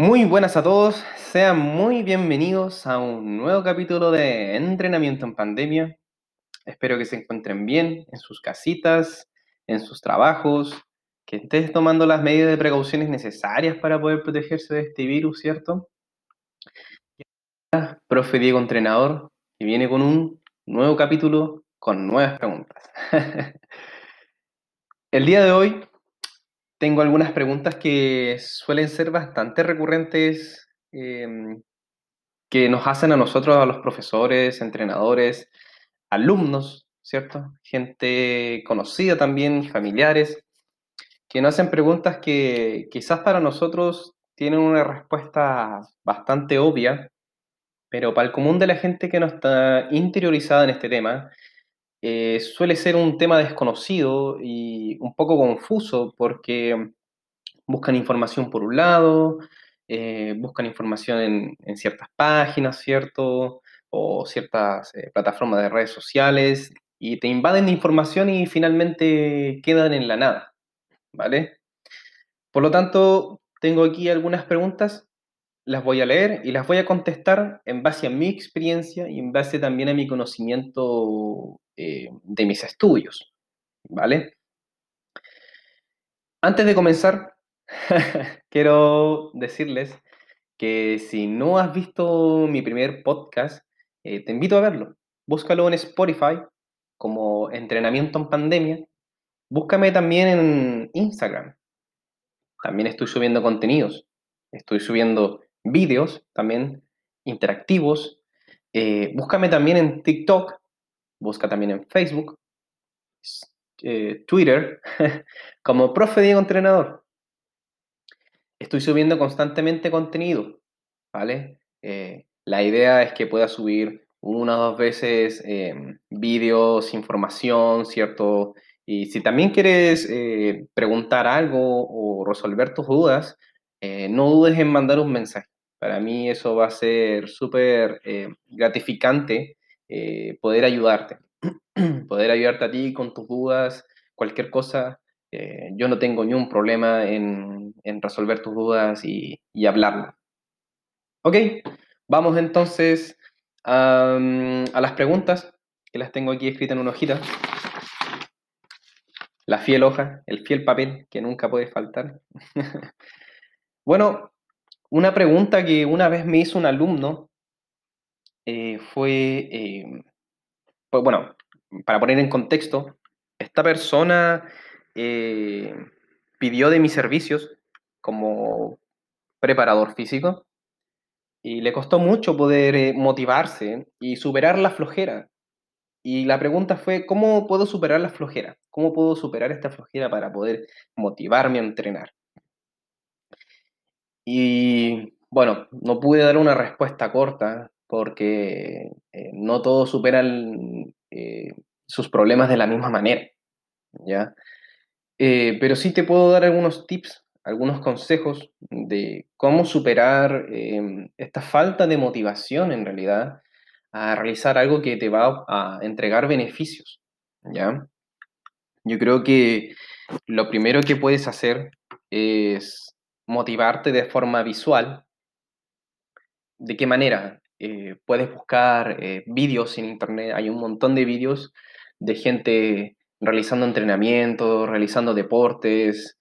Muy buenas a todos, sean muy bienvenidos a un nuevo capítulo de Entrenamiento en Pandemia. Espero que se encuentren bien en sus casitas, en sus trabajos, que estés tomando las medidas de precauciones necesarias para poder protegerse de este virus, ¿cierto? Profe Diego Entrenador, que viene con un nuevo capítulo con nuevas preguntas. El día de hoy tengo algunas preguntas que suelen ser bastante recurrentes, em, que nos hacen a nosotros, a los profesores, entrenadores, alumnos, ¿cierto? Gente conocida también, familiares, que nos hacen preguntas que quizás para nosotros tienen una respuesta bastante obvia, pero para el común de la gente que no está interiorizada en este tema, eh, suele ser un tema desconocido y un poco confuso porque buscan información por un lado, eh, buscan información en, ciertas páginas, ¿cierto? O ciertas eh, plataformas de redes sociales y te invaden de información y finalmente quedan en la nada, ¿vale? Por lo tanto, tengo aquí algunas preguntas, las voy a leer y las voy a contestar en base a mi experiencia y en base también a mi conocimiento eh, de mis estudios, ¿vale? Antes de comenzar, quiero decirles que si no has visto mi primer podcast, eh, te invito a verlo. Búscalo en Spotify como Entrenamiento en Pandemia. Búscame también en Instagram. También estoy subiendo contenidos. Estoy subiendo vídeos también interactivos. Eh, búscame también en TikTok busca también en Facebook, eh, Twitter, como Profe Diego Entrenador. Estoy subiendo constantemente contenido, ¿vale? Eh, la idea es que pueda subir una o dos veces em, vídeos, información, ¿cierto? Y si también quieres eh, preguntar algo o resolver tus dudas, no dudes en mandar un mensaje. Para mí eso va a ser súper gratificante eh, poder ayudarte, poder ayudarte a ti con tus dudas, cualquier cosa. Eh, yo no tengo ni un problema en, resolver tus dudas y, y, hablarlo. Ok, vamos entonces a, a las preguntas, que las tengo aquí escritas en una hojita. La fiel hoja, el fiel papel que nunca puede faltar. bueno, una pregunta que una vez me hizo un alumno eh, fue, eh, pues, bueno, para poner en contexto, esta persona eh, pidió de mis servicios como preparador físico y le costó mucho poder motivarse y superar la flojera. Y la pregunta fue, ¿cómo puedo superar la flojera? ¿Cómo puedo superar esta flojera para poder motivarme a entrenar? Y bueno, no pude dar una respuesta corta, porque eh, no todos superan eh, sus problemas de la misma manera, ¿ya? Eh, pero sí te puedo dar algunos tips, algunos consejos de cómo superar em, esta falta de motivación en realidad a realizar algo que te va a entregar beneficios, ¿ya? Yo creo que lo primero que puedes hacer es motivarte de forma visual. ¿De qué manera? Eh, puedes buscar eh, vídeos en internet, hay un montón de vídeos de gente realizando entrenamientos, realizando deportes.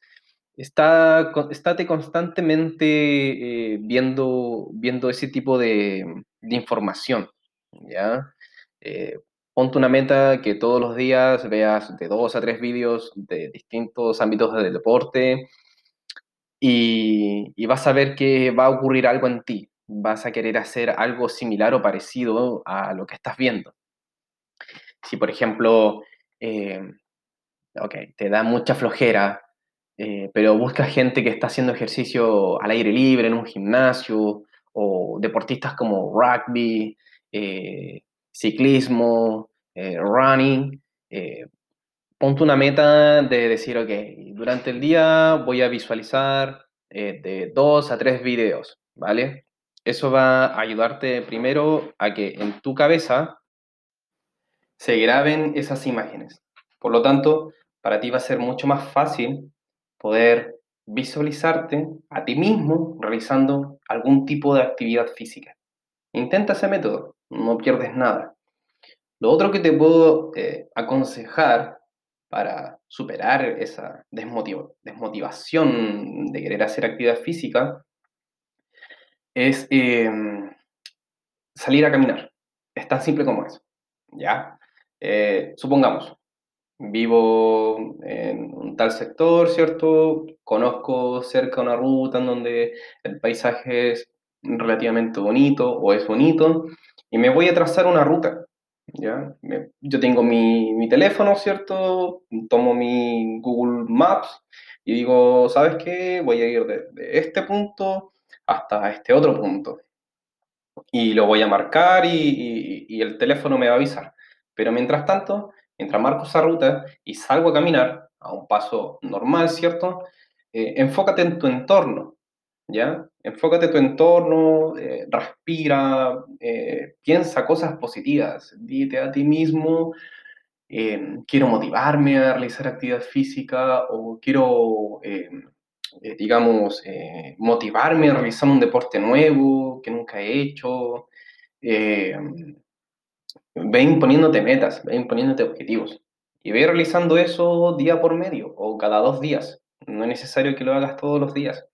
Está, estate constantemente eh, viendo, viendo ese tipo de, información, ¿ya? ponte una meta que todos los días veas de dos a tres vídeos de distintos ámbitos del deporte y, y vas a ver que va a ocurrir algo en ti vas a querer hacer algo similar o parecido a lo que estás viendo. Si, por ejemplo, eh, te da mucha flojera, eh, pero buscas gente que está haciendo ejercicio al aire libre en un gimnasio, o deportistas como rugby, eh, ciclismo, running, ponte una meta de decir, ok, durante el día voy a visualizar de dos a tres videos, ¿vale? Eso va a ayudarte primero a que en tu cabeza se graben esas imágenes. Por lo tanto, para ti va a ser mucho más fácil poder visualizarte a ti mismo realizando algún tipo de actividad física. Intenta ese método, no pierdes nada. Lo otro que te puedo eh, aconsejar para superar esa desmotivación de querer hacer actividad física es em, salir a caminar. Es tan simple como eso. ¿ya? Eh, supongamos, vivo en un tal sector, ¿cierto? Conozco cerca una ruta en donde el paisaje es relativamente bonito o es bonito y me voy a trazar una ruta. ¿ya? yo tengo mi, mi, teléfono, ¿cierto? Tomo mi Google Maps y digo, ¿sabes qué? Voy a ir de, de este punto hasta este otro punto. Y lo voy a marcar y, el teléfono me va a avisar. Pero mientras tanto, mientras marco esa ruta y salgo a caminar a un paso normal, ¿cierto? Eh, enfócate en tu entorno, ¿ya? Enfócate en tu entorno, eh, respira, eh, piensa cosas positivas, dite a ti mismo, quiero motivarme a realizar actividad física o quiero eh, digamos, eh, motivarme a realizar un deporte nuevo que nunca he hecho. Eh, ve imponiéndote metas, ve imponiéndote objetivos. Y ve realizando eso día por medio o cada dos días. No es necesario que lo hagas todos los días.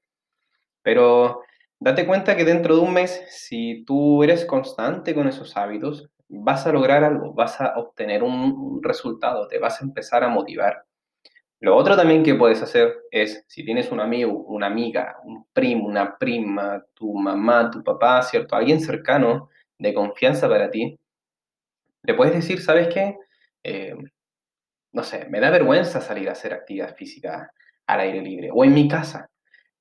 Pero date cuenta que dentro de un mes, si tú eres constante con esos hábitos, vas a lograr algo, vas a obtener un resultado, te vas a empezar a motivar. Lo otro también que puedes hacer es, si tienes un amigo, una amiga, un primo, una prima, tu mamá, tu papá, ¿cierto? Alguien cercano de confianza para ti, le puedes decir, ¿sabes qué? Eh, no sé, me da vergüenza salir a hacer actividad física al aire libre o en mi casa.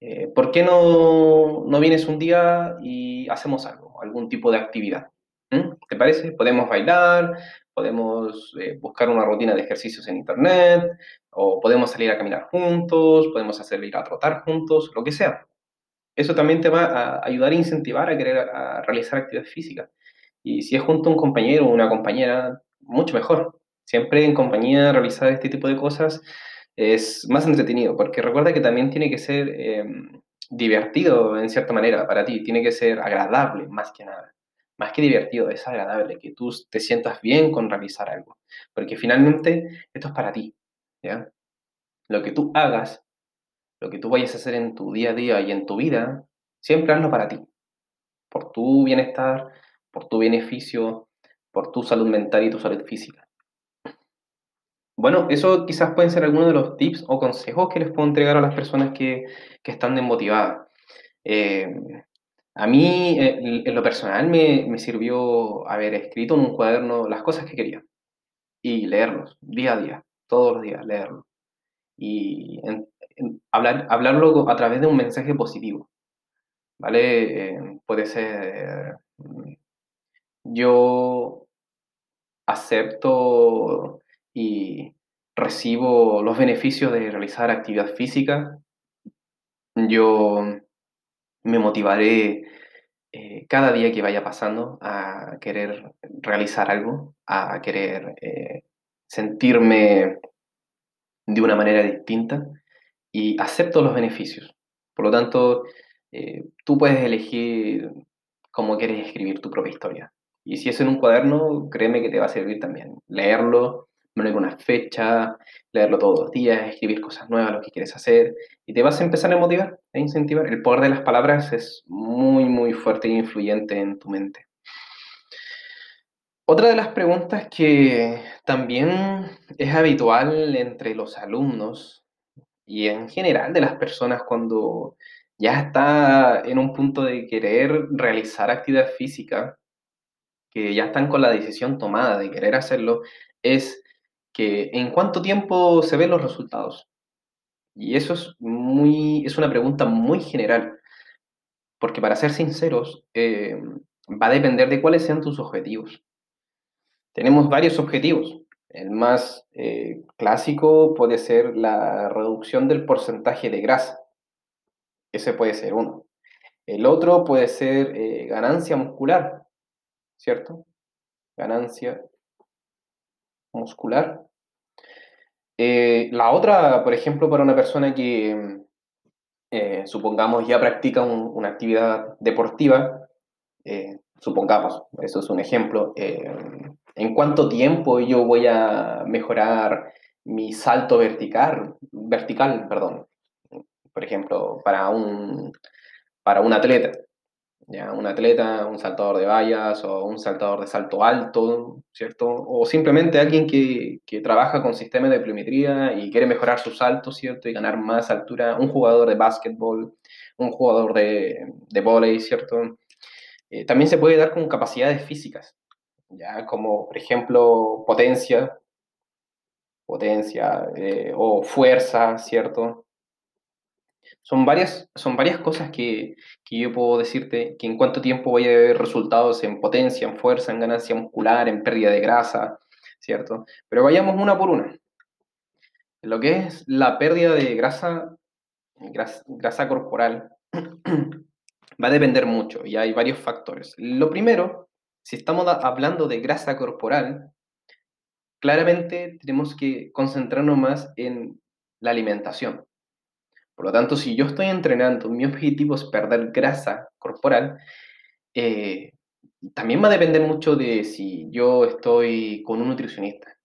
Eh, ¿Por qué no, no vienes un día y hacemos algo, algún tipo de actividad? ¿Mm? ¿Te parece? Podemos bailar, podemos eh, buscar una rutina de ejercicios en internet, o podemos salir a caminar juntos, podemos hacer ir a trotar juntos, lo que sea. Eso también te va a ayudar a incentivar a querer realizar actividad física. Y si es junto a un compañero o una compañera, mucho mejor. Siempre en compañía realizar este tipo de cosas es más entretenido, porque recuerda que también tiene que ser em, divertido en cierta manera para ti, tiene que ser agradable más que nada más que divertido, es agradable, que tú te sientas bien con realizar algo. Porque finalmente esto es para ti, Lo que tú hagas, lo que tú vayas a hacer en tu día a día y en tu vida, siempre hazlo para ti. Por tu bienestar, por tu beneficio, por tu salud mental y tu salud física. Bueno, eso quizás pueden ser algunos de los tips o consejos que les puedo entregar a las personas que, que están desmotivadas. Eh, a mí, eh, en lo personal, me, sirvió haber escrito en un cuaderno las cosas que quería y leerlos día a día, todos los días, leerlo. Y hablar, hablarlo a través de un mensaje positivo, ¿vale? Eh, puede ser, mm, yo acepto y recibo los beneficios de realizar actividad física, yo me motivaré eh, cada día que vaya pasando a querer realizar algo, a querer eh, sentirme de una manera distinta y acepto los beneficios. Por lo tanto, eh, tú puedes elegir cómo quieres escribir tu propia historia. Y si es en un cuaderno, créeme que te va a servir también. Leerlo, poner una fecha, leerlo todos los días, escribir cosas nuevas, lo que quieres hacer, y te vas a empezar a motivar, a incentivar. El poder de las palabras es muy, muy fuerte e influyente en tu mente. Otra de las preguntas que también es habitual entre los alumnos y en general de las personas cuando ya está en un punto de querer realizar actividad física, que ya están con la decisión tomada de querer hacerlo, es que en cuánto tiempo se ven los resultados. Y eso es, muy, es una pregunta muy general, porque para ser sinceros, eh, va a depender de cuáles sean tus objetivos. Tenemos varios objetivos. El más eh, clásico puede ser la reducción del porcentaje de grasa. Ese puede ser uno. El otro puede ser eh, ganancia muscular, ¿cierto? Ganancia muscular. Eh, la otra, por ejemplo, para una persona que, supongamos ya practica una actividad deportiva, supongamos, eso es un ejemplo, ¿en cuánto tiempo yo voy a mejorar mi salto vertical, vertical, perdón, por ejemplo, para un, para un atleta? ¿ya? Un atleta, un saltador de vallas o un saltador de salto alto, ¿cierto? O simplemente alguien que, que trabaja con sistemas de pliometría y quiere mejorar su salto, ¿cierto? Y ganar más altura, un jugador de básquetbol, un jugador de, de volei, ¿cierto? Eh, también se puede dar con capacidades físicas, ¿ya? Como, por ejemplo, potencia, potencia eh, o fuerza, ¿cierto? Son varias, son varias cosas que, que, yo puedo decirte que en cuánto tiempo voy a ver resultados en potencia, en fuerza, en ganancia muscular, en pérdida de grasa, ¿cierto? Pero vayamos una por una. Lo que es la pérdida de grasa, grasa, grasa corporal, va a depender mucho y hay varios factores. Lo primero, si estamos hablando de grasa corporal, claramente tenemos que concentrarnos más en la alimentación. Por lo tanto, si yo estoy entrenando, mi objetivo es perder grasa corporal, eh, también va a depender mucho de si yo estoy con un nutricionista.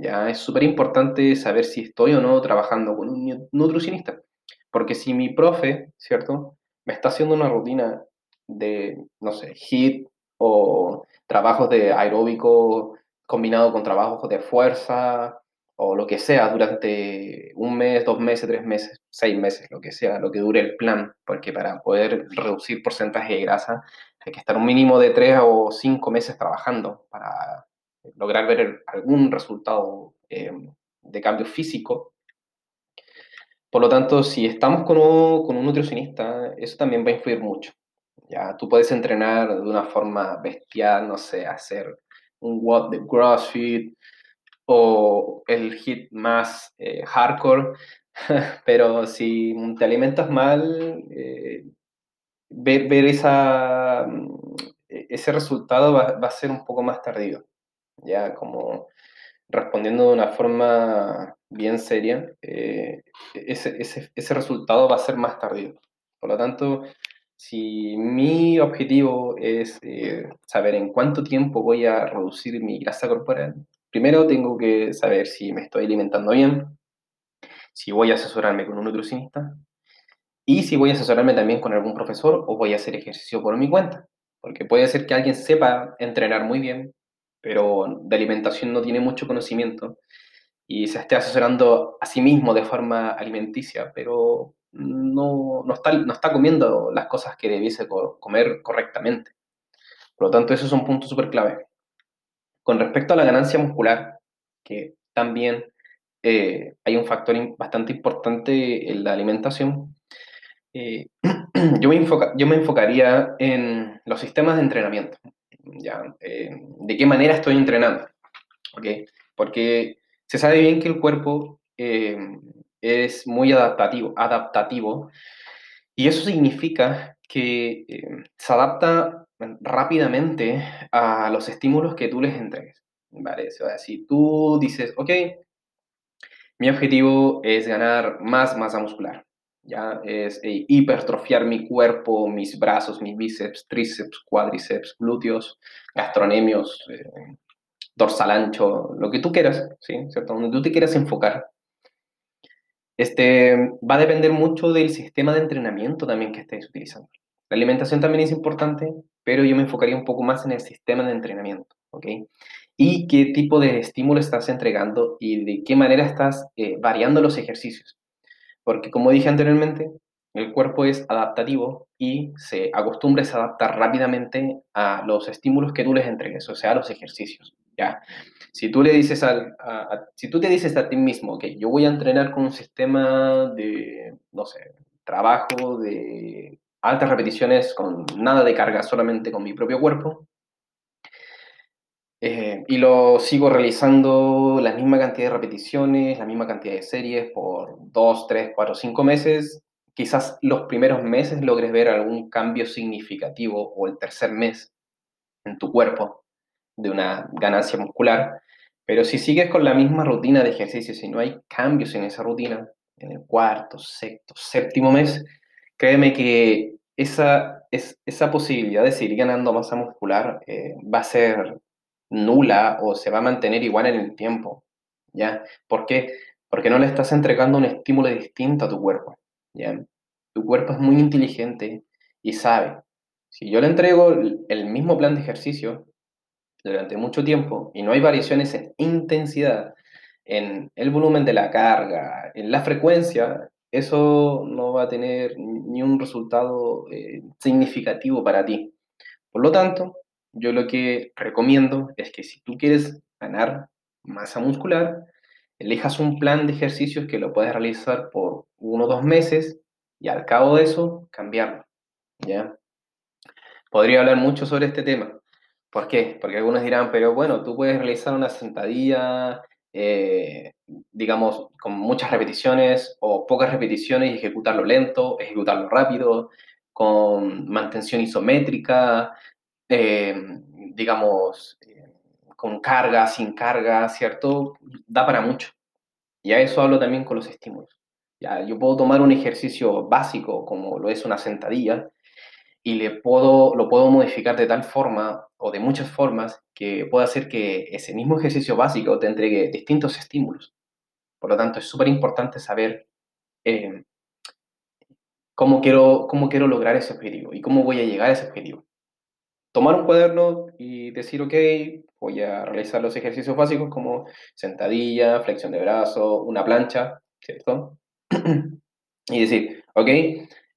Ya es súper importante saber si estoy o no trabajando con un nutricionista. Porque si mi profe, ¿cierto? Me está haciendo una rutina de, no sé, HIIT o trabajos de aeróbico combinado con trabajos de fuerza o lo que sea durante un mes, dos meses, tres meses, seis meses, lo que sea, lo que dure el plan, porque para poder reducir porcentaje de grasa hay que estar un mínimo de tres o cinco meses trabajando para lograr ver algún resultado eh, de cambio físico. Por lo tanto, si estamos con un, con un nutricionista, eso también va a influir mucho. Ya, tú puedes entrenar de una forma bestial, no sé, hacer un WOD de CrossFit, o el hit más eh, hardcore, pero si te alimentas mal, eh, ver, ver esa, mm, ese resultado va, va, a ser un poco más tardío, ya como respondiendo de una forma bien seria, eh, ese, ese, ese resultado va a ser más tardío. Por lo tanto, si mi objetivo es saber en cuánto tiempo voy a reducir mi grasa corporal, Primero tengo que saber si me estoy alimentando bien, si voy a asesorarme con un nutricionista y si voy a asesorarme también con algún profesor o voy a hacer ejercicio por mi cuenta. Porque puede ser que alguien sepa entrenar muy bien, pero de alimentación no tiene mucho conocimiento y se esté asesorando a sí mismo de forma alimenticia, pero no, no, está, no está comiendo las cosas que debiese comer correctamente. Por lo tanto, eso es un punto súper clave. Con respecto a la ganancia muscular, que también eh, hay un factor bastante importante en la alimentación, eh, yo, me yo, me enfocaría en los sistemas de entrenamiento. ¿ya? Eh, ¿De qué manera estoy entrenando? ¿Okay? Porque se sabe bien que el cuerpo es muy adaptativo, adaptativo y eso significa que se adapta rápidamente a los estímulos que tú les entregues. ¿vale? O si tú dices, ok, mi objetivo es ganar más masa muscular, ya es eh, hipertrofiar mi cuerpo, mis brazos, mis bíceps, tríceps, cuádriceps, glúteos, gastronemios, eh, dorsal ancho, lo que tú quieras, ¿sí? ¿Cierto? Donde tú te quieras enfocar. Este, va a depender mucho del sistema de entrenamiento también que estés utilizando. La alimentación también es importante, pero yo me enfocaría un poco más en el sistema de entrenamiento, ¿ok? Y qué tipo de estímulo estás entregando y de qué manera estás eh, variando los ejercicios. Porque como dije anteriormente, el cuerpo es adaptativo y se acostumbra a adaptar rápidamente a los estímulos que tú les entregues, o sea, a los ejercicios. ¿Ya? Si tú le dices al, si tú te dices a ti mismo, que yo voy a entrenar con un sistema de, no sé, trabajo de altas repeticiones con nada de carga, solamente con mi propio cuerpo. Eh, y lo sigo realizando la misma cantidad de repeticiones, la misma cantidad de series por 2, 3, 4, 5 meses. Quizás los primeros meses logres ver algún cambio significativo o el tercer mes en tu cuerpo de una ganancia muscular. Pero si sigues con la misma rutina de ejercicio, si no hay cambios en esa rutina, en el cuarto, sexto, séptimo mes, créeme que esa, es, esa posibilidad de seguir ganando masa muscular eh, va a ser nula o se va a mantener igual en el tiempo, ¿ya? ¿Por qué? Porque no le estás entregando un estímulo distinto a tu cuerpo, ¿ya? Tu cuerpo es muy inteligente y sabe, si yo le entrego el mismo plan de ejercicio durante mucho tiempo y no hay variaciones en intensidad, en el volumen de la carga, en la frecuencia, eso no va a tener ni un resultado eh, significativo para ti. Por lo tanto, yo lo que recomiendo es que si tú quieres ganar masa muscular, elijas un plan de ejercicios que lo puedes realizar por uno o dos meses y al cabo de eso cambiarlo. ¿ya? Podría hablar mucho sobre este tema. ¿Por qué? Porque algunos dirán, pero bueno, tú puedes realizar una sentadilla eh, digamos, con muchas repeticiones o pocas repeticiones y ejecutarlo lento, ejecutarlo rápido, con mantención isométrica, eh, digamos, con carga, sin carga, ¿cierto? Da para mucho. Y a eso hablo también con los estímulos. Ya, yo puedo tomar un ejercicio básico como lo es una sentadilla y le puedo, lo puedo modificar de tal forma o de muchas formas que pueda hacer que ese mismo ejercicio básico te entregue distintos estímulos. Por lo tanto, es súper importante saber eh, cómo, quiero, cómo quiero lograr ese objetivo y cómo voy a llegar a ese objetivo. Tomar un cuaderno y decir, ok, voy a realizar los ejercicios básicos como sentadilla, flexión de brazo, una plancha, ¿cierto? y decir, ok,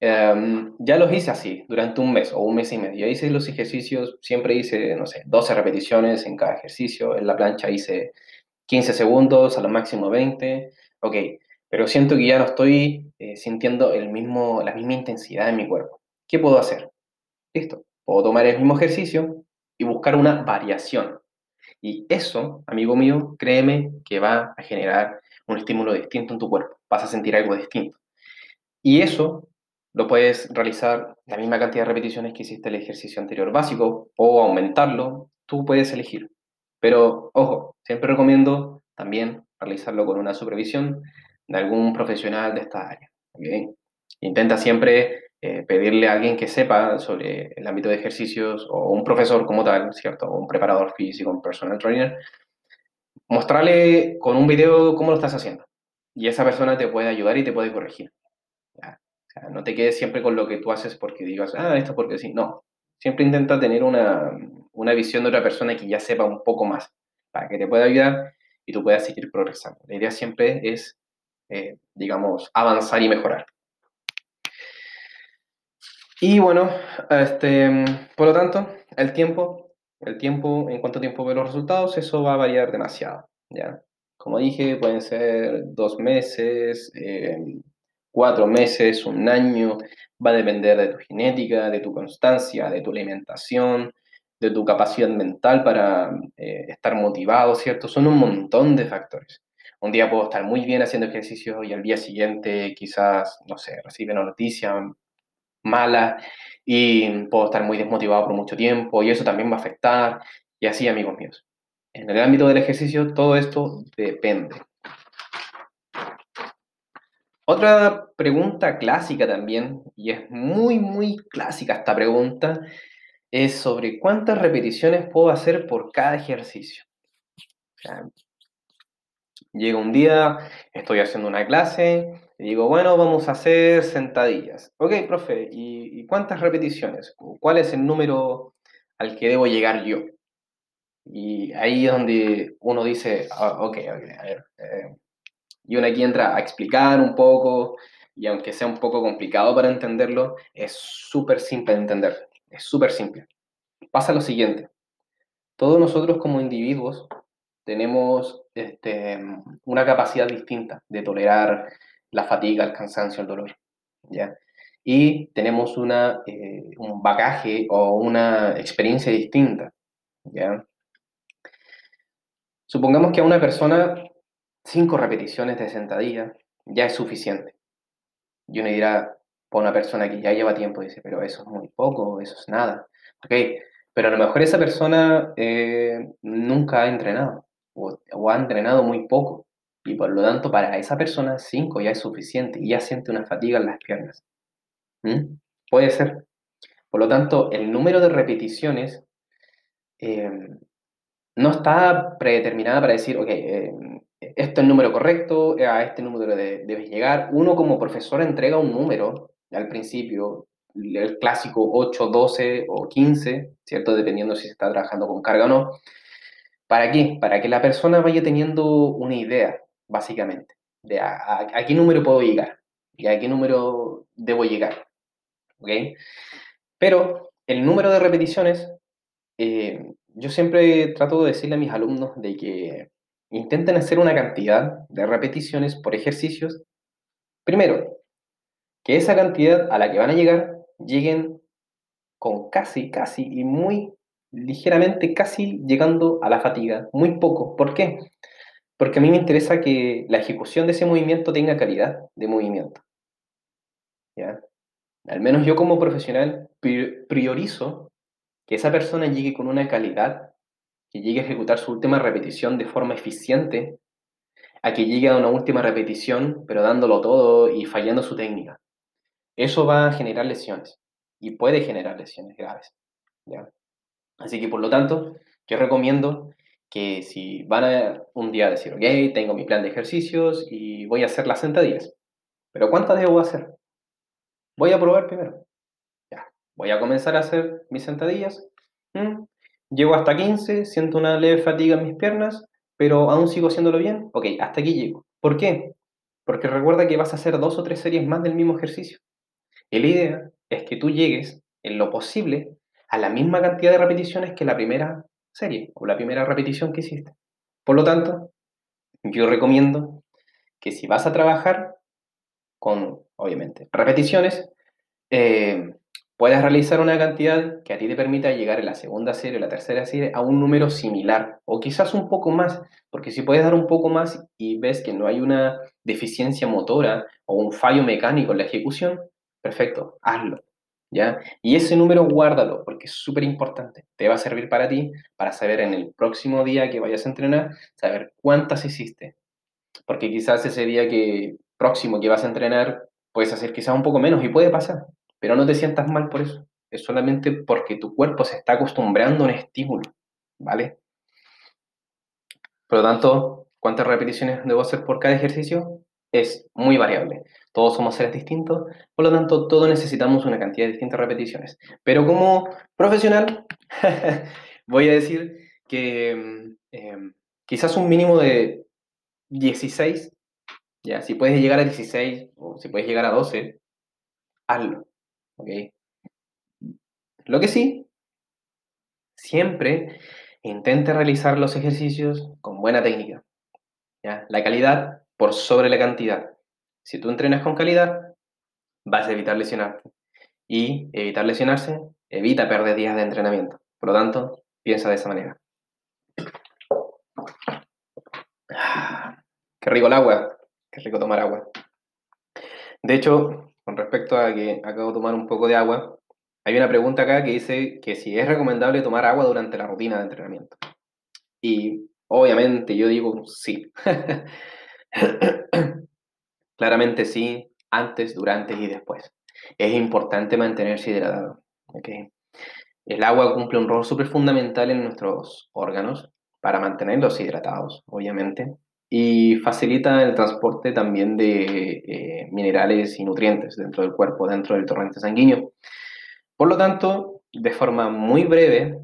Em, ya los hice así, durante un mes o un mes y medio. Hice los ejercicios, siempre hice, no sé, 12 repeticiones en cada ejercicio. En la plancha hice 15 segundos, a lo máximo 20. Ok, pero siento que ya no estoy eh, sintiendo el mismo, la misma intensidad en mi cuerpo. ¿Qué puedo hacer? Listo, puedo tomar el mismo ejercicio y buscar una variación. Y eso, amigo mío, créeme que va a generar un estímulo distinto en tu cuerpo. Vas a sentir algo distinto. Y eso lo puedes realizar la misma cantidad de repeticiones que hiciste el ejercicio anterior básico o aumentarlo, tú puedes elegir. Pero ojo, siempre recomiendo también realizarlo con una supervisión de algún profesional de esta área. Intenta siempre eh, pedirle a alguien que sepa sobre el ámbito de ejercicios o un profesor como tal, ¿cierto? un preparador físico, un personal trainer, mostrarle con un video cómo lo estás haciendo. Y esa persona te puede ayudar y te puede corregir no te quedes siempre con lo que tú haces porque digas, ah, esto porque sí. No, siempre intenta tener una, visión de otra persona que ya sepa un poco más para que te pueda ayudar y tú puedas seguir progresando. La idea siempre es, eh, digamos, avanzar y mejorar. Y bueno, este, por lo tanto, el tiempo, el tiempo, en cuánto tiempo ve los resultados, eso va a variar demasiado, ¿ya? Como dije, pueden ser dos meses, eh, cuatro meses, un año, va a depender de tu genética, de tu constancia, de tu alimentación, de tu capacidad mental para eh, estar motivado, ¿cierto? Son un montón de factores. Un día puedo estar muy bien haciendo ejercicio y al día siguiente quizás, no sé, recibe una noticia mala y puedo estar muy desmotivado por mucho tiempo y eso también va a afectar y así, amigos míos. En el ámbito del ejercicio, todo esto depende. Otra pregunta clásica también, y es muy, muy clásica esta pregunta, es sobre cuántas repeticiones puedo hacer por cada ejercicio. llega un día, estoy haciendo una clase, y digo, bueno, vamos a hacer sentadillas. Ok, profe, ¿y, cuántas repeticiones? ¿Cuál es el número al que debo llegar yo? Y ahí es donde uno dice, ah, ok, ok, a ver, eh, y uno aquí entra a explicar un poco, y aunque sea un poco complicado para entenderlo, es súper simple de entender, es súper simple. Pasa lo siguiente, todos nosotros como individuos tenemos este, una capacidad distinta de tolerar la fatiga, el cansancio, el dolor, ¿ya? Y tenemos una, eh, un bagaje o una experiencia distinta, ¿ya? Supongamos que a una persona cinco repeticiones de sentadilla ya es suficiente. Y uno dirá, por una persona que ya lleva tiempo, dice, pero eso es muy poco, eso es nada. Ok, pero a lo mejor esa persona eh, nunca ha entrenado o, o, ha entrenado muy poco. Y por lo tanto, para esa persona, cinco ya es suficiente y ya siente una fatiga en las piernas. ¿Mm? Puede ser. Por lo tanto, el número de repeticiones eh, no está predeterminada para decir, ok, eh, esto es el número correcto, a este número debes llegar. Uno como profesor entrega un número al principio, el clásico 8, 12 o 15, ¿cierto? Dependiendo si se está trabajando con carga o no. ¿Para qué? Para que la persona vaya teniendo una idea, básicamente, de a, qué número puedo llegar y a qué número debo llegar. ¿Ok? Pero el número de repeticiones, eh, yo siempre trato de decirle a mis alumnos de que intenten hacer una cantidad de repeticiones por ejercicios. Primero, que esa cantidad a la que van a llegar lleguen con casi, casi y muy ligeramente, casi llegando a la fatiga, muy poco. ¿Por qué? Porque a mí me interesa que la ejecución de ese movimiento tenga calidad de movimiento. ¿Ya? Al menos yo como profesional priorizo que esa persona llegue con una calidad, que llegue a ejecutar su última repetición de forma eficiente, a que llegue a una última repetición, pero dándolo todo y fallando su técnica. Eso va a generar lesiones y puede generar lesiones graves. Así que por lo tanto, yo recomiendo que si van a un día decir, ok, tengo mi plan de ejercicios y voy a hacer las sentadillas, pero ¿cuántas debo hacer? Voy a probar primero. Voy a comenzar a hacer mis sentadillas. Mm, llego hasta 15, siento una leve fatiga en mis piernas, pero aún sigo haciéndolo bien. Ok, hasta aquí llego. ¿Por qué? Porque recuerda que vas a hacer dos o tres series más del mismo ejercicio. Y la idea es que tú llegues, en lo posible, a la misma cantidad de repeticiones que la primera serie o la primera repetición que hiciste. Por lo tanto, yo recomiendo que si vas a trabajar con, obviamente, repeticiones, eh, puedas realizar una cantidad que a ti te permita llegar en la segunda serie o la tercera serie a un número similar o quizás un poco más, porque si puedes dar un poco más y ves que no hay una deficiencia motora o un fallo mecánico en la ejecución, perfecto, hazlo. ¿Ya? Y ese número guárdalo porque es súper importante. Te va a servir para ti, para saber en el próximo día que vayas a entrenar, saber cuántas hiciste. Porque quizás ese día que próximo que vas a entrenar, puedes hacer quizás un poco menos y puede pasar. Pero no te sientas mal por eso. Es solamente porque tu cuerpo se está acostumbrando a un estímulo. ¿Vale? Por lo tanto, ¿cuántas repeticiones debo hacer por cada ejercicio? Es muy variable. Todos somos seres distintos, por lo tanto, todos necesitamos una cantidad de distintas repeticiones. Pero como profesional, voy a decir que mm, em, quizás un mínimo de 16, ya, si puedes llegar a 16 o si puedes llegar a 12, hazlo, Lo que sí, siempre intente realizar los ejercicios con buena técnica. La calidad por sobre la cantidad. Si tú entrenas con calidad, vas a evitar lesionarte. Y evitar lesionarse evita perder días de entrenamiento. Por lo tanto, piensa de esa manera. Qué rico el agua. Qué rico tomar agua. De hecho, con respecto a que acabo de tomar un poco de agua, hay una pregunta acá que dice que si es recomendable tomar agua durante la rutina de entrenamiento. Y obviamente yo digo sí. Claramente sí, antes, durante y después. Es importante mantenerse hidratado. El agua cumple un rol súper fundamental en nuestros órganos para mantenerlos hidratados, obviamente, y facilita el transporte también de eh, minerales y nutrientes dentro del cuerpo, dentro del torrente sanguíneo. Por lo tanto, de forma muy breve,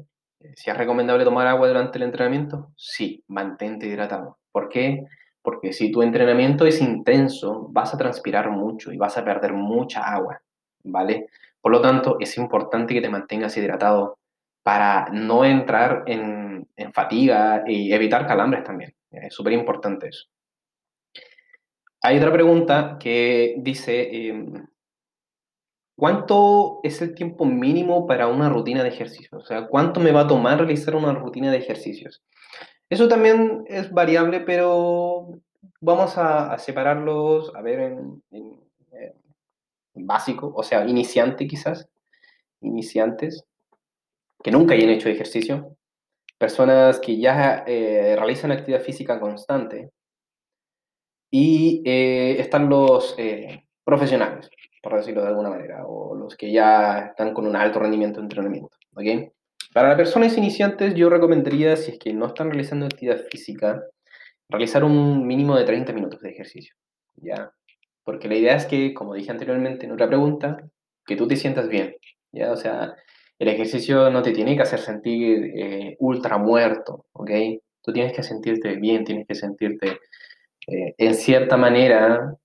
si es recomendable tomar agua durante el entrenamiento, sí, mantente hidratado. ¿Por qué? Porque si tu entrenamiento es intenso, vas a transpirar mucho y vas a perder mucha agua, ¿vale? Por lo tanto, es importante que te mantengas hidratado para no entrar en, fatiga y evitar calambres también. Es súper importante eso. Hay otra pregunta que dice, em, ¿cuánto es el tiempo mínimo para una rutina de ejercicios? O sea, ¿cuánto me va a tomar realizar una rutina de ejercicios? Eso también es variable, pero vamos a, separarlos, a ver, en, básico, o sea, iniciante quizás, iniciantes, que nunca hayan hecho ejercicio, personas que ya eh, realizan actividad física constante, y eh, están los eh, profesionales, por decirlo de alguna manera, o los que ya están con un alto rendimiento de entrenamiento. ¿ok? Para las personas iniciantes, yo recomendaría, si es que no están realizando actividad física, realizar un mínimo de 30 minutos de ejercicio. ¿ya? Porque la idea es que, como dije anteriormente en otra pregunta, que tú te sientas bien. ¿ya? O sea, el ejercicio no te tiene que hacer sentir eh, ultra muerto, ¿ok? Tú tienes que sentirte bien, tienes que sentirte eh, en cierta manera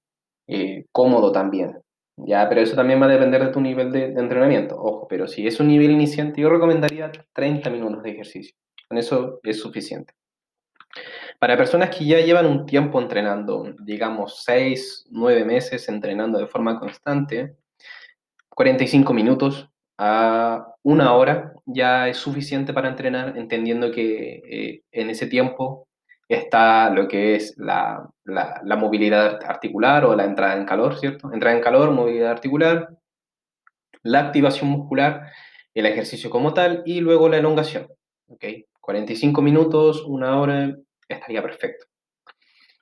eh, cómodo también, ¿ya? Pero eso también va a depender de tu nivel de, entrenamiento, ojo, pero si es un nivel iniciante, yo recomendaría 30 minutos de ejercicio, con eso es suficiente. Para personas que ya llevan un tiempo entrenando, digamos 6, 9 meses entrenando de forma constante, 45 minutos a una hora ya es suficiente para entrenar, entendiendo que eh, en ese tiempo está lo que es la, la, movilidad articular o la entrada en calor, ¿cierto? Entrada en calor, movilidad articular, la activación muscular, el ejercicio como tal y luego la elongación, ¿ok? 45 minutos, una hora, estaría perfecto.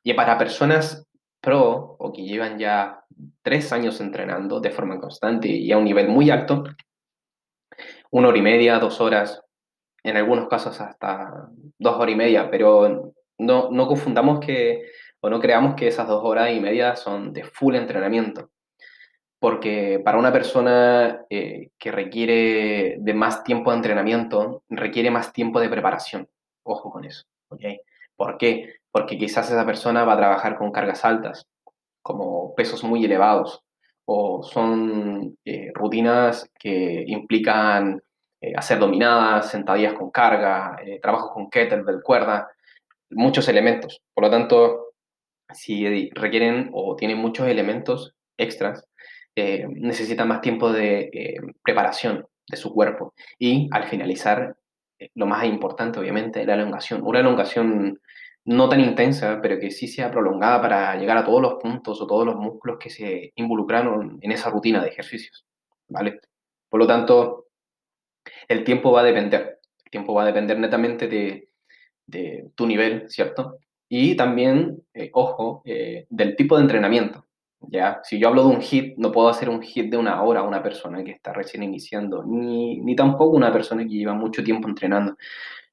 Y para personas pro o que llevan ya tres años entrenando de forma constante y a un nivel muy alto, una hora y media, dos horas, en algunos casos hasta dos horas y media, pero no, no confundamos que o no creamos que esas dos horas y media son de full entrenamiento. Porque para una persona eh, que requiere de más tiempo de entrenamiento, requiere más tiempo de preparación. Ojo con eso. ¿okay? ¿Por qué? Porque quizás esa persona va a trabajar con cargas altas, como pesos muy elevados, o son eh, rutinas que implican eh, hacer dominadas, sentadillas con carga, eh, trabajo con kettlebell, cuerda, muchos elementos. Por lo tanto, si requieren o tienen muchos elementos extras, necesitan más tiempo de preparación de su cuerpo. Y al finalizar, lo más importante, obviamente, la elongación. Una elongación no tan intensa, pero que sí sea prolongada para llegar a todos los puntos o todos los músculos que se involucraron en esa rutina de ejercicios, ¿vale? Por lo tanto, el tiempo va a depender, el tiempo va a depender netamente de, tu nivel, ¿cierto? Y también, eh, ojo, eh, del tipo de entrenamiento, ¿ya? Si yo hablo de un hit, no puedo hacer un hit de una hora a una persona que está recién iniciando, ni, ni tampoco una persona que lleva mucho tiempo entrenando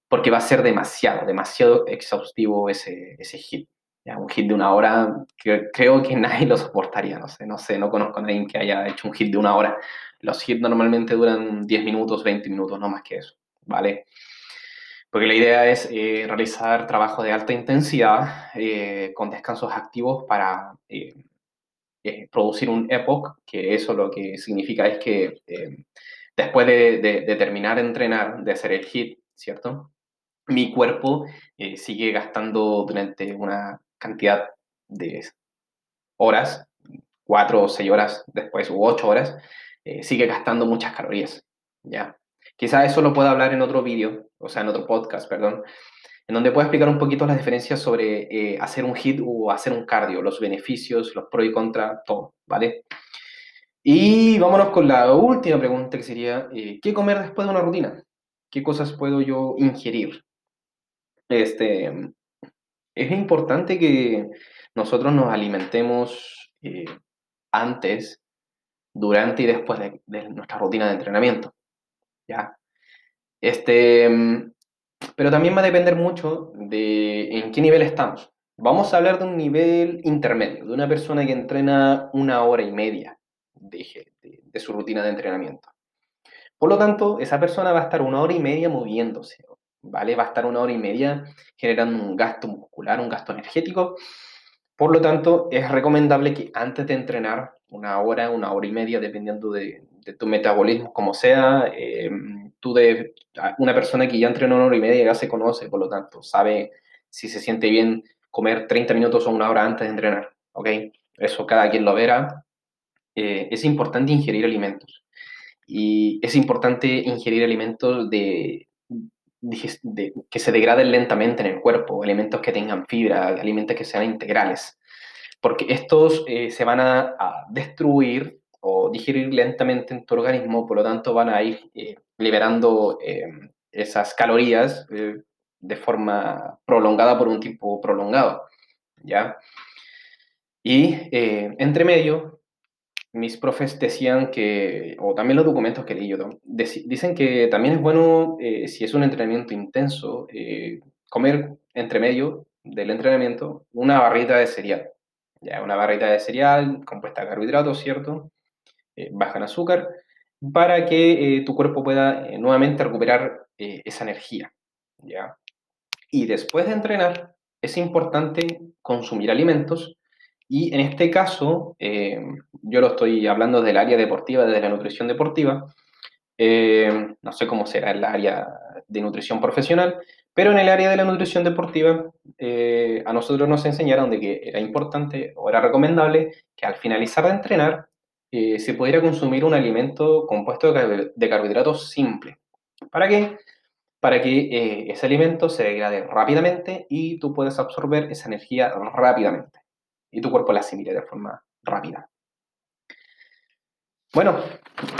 porque va a ser demasiado, demasiado exhaustivo ese, ese hit. ¿ya? Un hit de una hora, que creo que nadie lo soportaría, no sé, no sé, no conozco a nadie que haya hecho un hit de una hora. Los hits normalmente duran 10 minutos, 20 minutos, no más que eso, ¿vale? Porque la idea es eh, realizar trabajo de alta intensidad eh, con descansos activos para eh, producir un epoch, que eso lo que significa es que después de, de, de terminar de entrenar, de hacer el hit, ¿cierto? Mi cuerpo eh, sigue gastando durante una cantidad de horas, cuatro o seis horas después, u ocho horas, eh, sigue gastando muchas calorías, ¿ya? Quizás eso lo pueda hablar en otro vídeo, o sea, en otro podcast, perdón, en donde puedo explicar un poquito las diferencias sobre eh, hacer un hit o hacer un cardio, los beneficios, los pros y contras, todo, ¿vale? Y vámonos con la última pregunta que sería, ¿qué comer después de una rutina? ¿Qué cosas puedo yo ingerir? Este, es importante que nosotros nos alimentemos eh, antes, durante y después de, nuestra rutina de entrenamiento. ¿ya? Este, pero también va a depender mucho de en qué nivel estamos. Vamos a hablar de un nivel intermedio, de una persona que entrena una hora y media de su rutina de entrenamiento. Por lo tanto, esa persona va a estar una hora y media moviéndose, ¿vale? Va a estar una hora y media generando un gasto muscular, un gasto energético. Por lo tanto, es recomendable que antes de entrenar, una hora, una hora y media, dependiendo de, tu metabolismo, como sea, eh, tú de una persona que ya entrenó una hora y media ya se conoce, por lo tanto, sabe si se siente bien comer 30 minutos o una hora antes de entrenar, ¿ok? Eso cada quien lo verá. Eh, es importante ingerir alimentos. Y es importante ingerir alimentos de, que se degraden lentamente en el cuerpo, alimentos que tengan fibra, alimentos que sean integrales, porque estos eh, se van a, destruir o digerir lentamente en tu organismo, por lo tanto van a ir eh, liberando em, esas calorías eh, de forma prolongada por un tiempo prolongado, ¿ya? Y entre medio, mis profes decían que, o también los documentos que leí yo, dicen que también es bueno, eh, si es un entrenamiento intenso, eh, comer entre medio del entrenamiento una barrita de cereal. Ya, una barrita de cereal compuesta de carbohidratos, ¿cierto? Eh, baja en azúcar, para que tu cuerpo pueda nuevamente recuperar esa energía. ¿ya? Y después de entrenar, es importante consumir alimentos y en este caso, eh, yo lo estoy hablando del área deportiva, desde la nutrición deportiva. Eh, no sé cómo será el área de nutrición profesional, pero en el área de la nutrición deportiva eh, a nosotros nos enseñaron de que era importante o era recomendable que al finalizar de entrenar se pudiera consumir un alimento compuesto de carbohidratos simple. ¿Para qué? Para que ese alimento se degrade rápidamente y tú puedas absorber esa energía rápidamente y tu cuerpo la asimile de forma rápida. Bueno,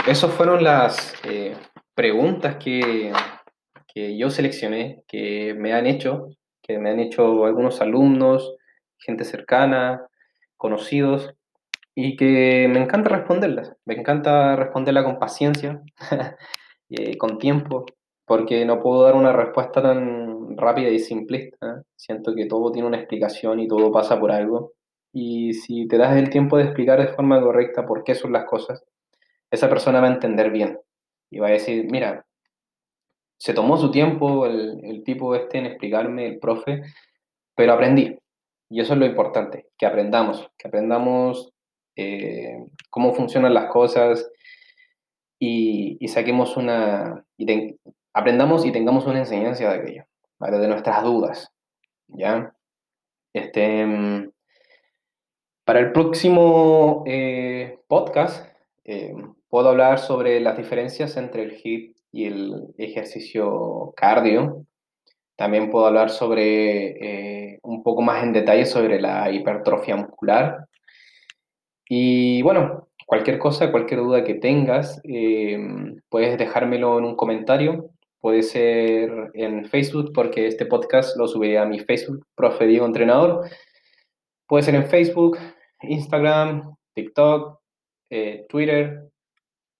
esas fueron las eh, preguntas que, que, yo seleccioné, que me han hecho, que me han hecho algunos alumnos, gente cercana, conocidos, y que me encanta responderlas. Me encanta responderlas con paciencia, eh, con tiempo, porque no puedo dar una respuesta tan rápida y simplista. Siento que todo tiene una explicación y todo pasa por algo. Y si te das el tiempo de explicar de forma correcta por qué son las cosas, esa persona va a entender bien y va a decir, mira, se tomó su tiempo el, el tipo este en explicarme, el profe, pero aprendí. Y eso es lo importante, que aprendamos, que aprendamos eh, cómo funcionan las cosas y, y saquemos una, y aprendamos y tengamos una enseñanza de aquello, ¿vale? de nuestras dudas, ¿ya? Este, mm, para el próximo eh, podcast eh, puedo hablar sobre las diferencias entre el HIIT y el ejercicio cardio. También puedo hablar sobre eh, un poco más en detalle sobre la hipertrofia muscular. Y bueno, cualquier cosa, cualquier duda que tengas, puedes dejármelo en un comentario. Puede ser en Facebook, porque este podcast lo subiré a mi Facebook, Profe Diego Entrenador. Puede ser en Facebook, Instagram, TikTok, eh, Twitter,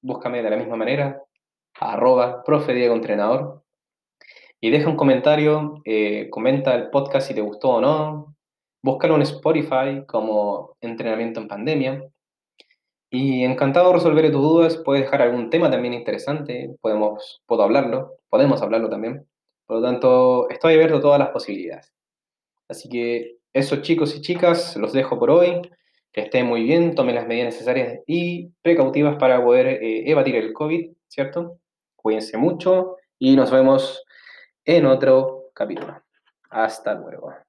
búscame de la misma manera, arroba profe Diego Entrenador, y deja un comentario, eh, comenta el podcast si te gustó o no, búscalo en Spotify como entrenamiento en pandemia, y encantado de resolver tus dudas, puedes dejar algún tema también interesante, podemos, puedo hablarlo, podemos hablarlo también, por lo tanto, estoy abierto a todas las posibilidades. Así que eso chicos y chicas, los dejo por hoy que estén muy bien, tomen las medidas necesarias y precautivas para poder eh, evadir el COVID, ¿cierto? Cuídense mucho y nos vemos en otro capítulo. Hasta luego.